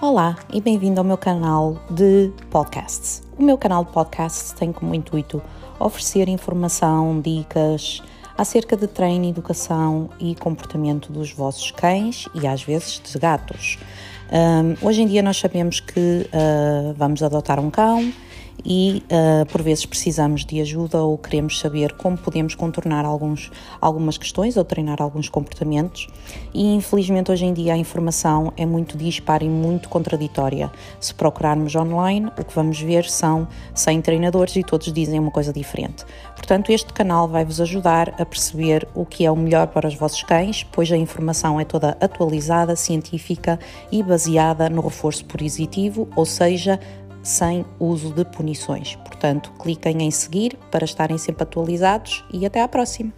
Olá e bem-vindo ao meu canal de podcasts. O meu canal de podcasts tem como intuito oferecer informação, dicas acerca de treino, educação e comportamento dos vossos cães e às vezes de gatos. Um, hoje em dia nós sabemos que uh, vamos adotar um cão e uh, por vezes precisamos de ajuda ou queremos saber como podemos contornar alguns, algumas questões ou treinar alguns comportamentos e infelizmente hoje em dia a informação é muito dispara e muito contraditória. Se procurarmos online, o que vamos ver são 100 treinadores e todos dizem uma coisa diferente. Portanto, este canal vai vos ajudar a perceber o que é o melhor para os vossos cães, pois a informação é toda atualizada, científica e baseada no reforço positivo, ou seja, sem uso de punições. Portanto, cliquem em seguir para estarem sempre atualizados e até à próxima!